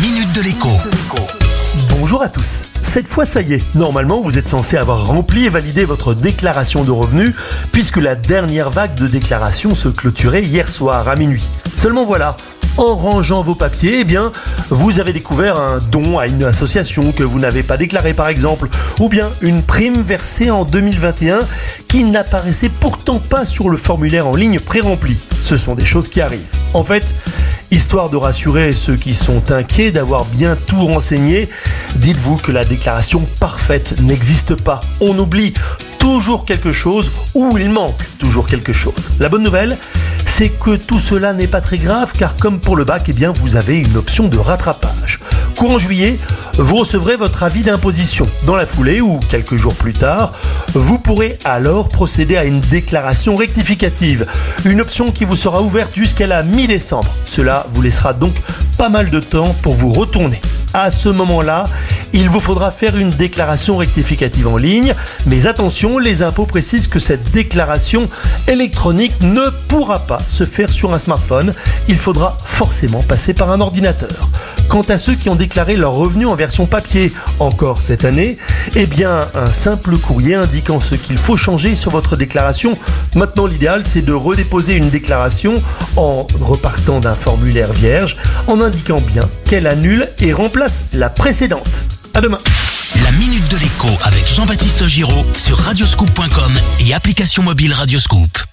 minute de l'écho. Bonjour à tous. Cette fois, ça y est. Normalement, vous êtes censé avoir rempli et validé votre déclaration de revenus, puisque la dernière vague de déclaration se clôturait hier soir à minuit. Seulement voilà, en rangeant vos papiers, eh bien, vous avez découvert un don à une association que vous n'avez pas déclaré par exemple, ou bien une prime versée en 2021 qui n'apparaissait pourtant pas sur le formulaire en ligne pré-rempli. Ce sont des choses qui arrivent. En fait, Histoire de rassurer ceux qui sont inquiets d'avoir bien tout renseigné, dites-vous que la déclaration parfaite n'existe pas. On oublie toujours quelque chose ou il manque toujours quelque chose. La bonne nouvelle, c'est que tout cela n'est pas très grave car comme pour le bac, eh bien vous avez une option de rattrapage. Courant juillet, vous recevrez votre avis d'imposition. Dans la foulée ou quelques jours plus tard, vous pourrez alors procéder à une déclaration rectificative, une option qui vous sera ouverte jusqu'à la mi-décembre. Cela vous laissera donc pas mal de temps pour vous retourner. À ce moment-là, il vous faudra faire une déclaration rectificative en ligne, mais attention, les impôts précisent que cette déclaration électronique ne pourra pas se faire sur un smartphone, il faudra forcément passer par un ordinateur. Quant à ceux qui ont déclaré leurs revenus en version papier encore cette année, eh bien un simple courrier indiquant ce qu'il faut changer sur votre déclaration. Maintenant l'idéal c'est de redéposer une déclaration en repartant d'un formulaire vierge en indiquant bien qu'elle annule et remplace la précédente. À demain. La minute de l'écho avec Jean-Baptiste Giraud sur radioscoop.com et application mobile Radioscoop.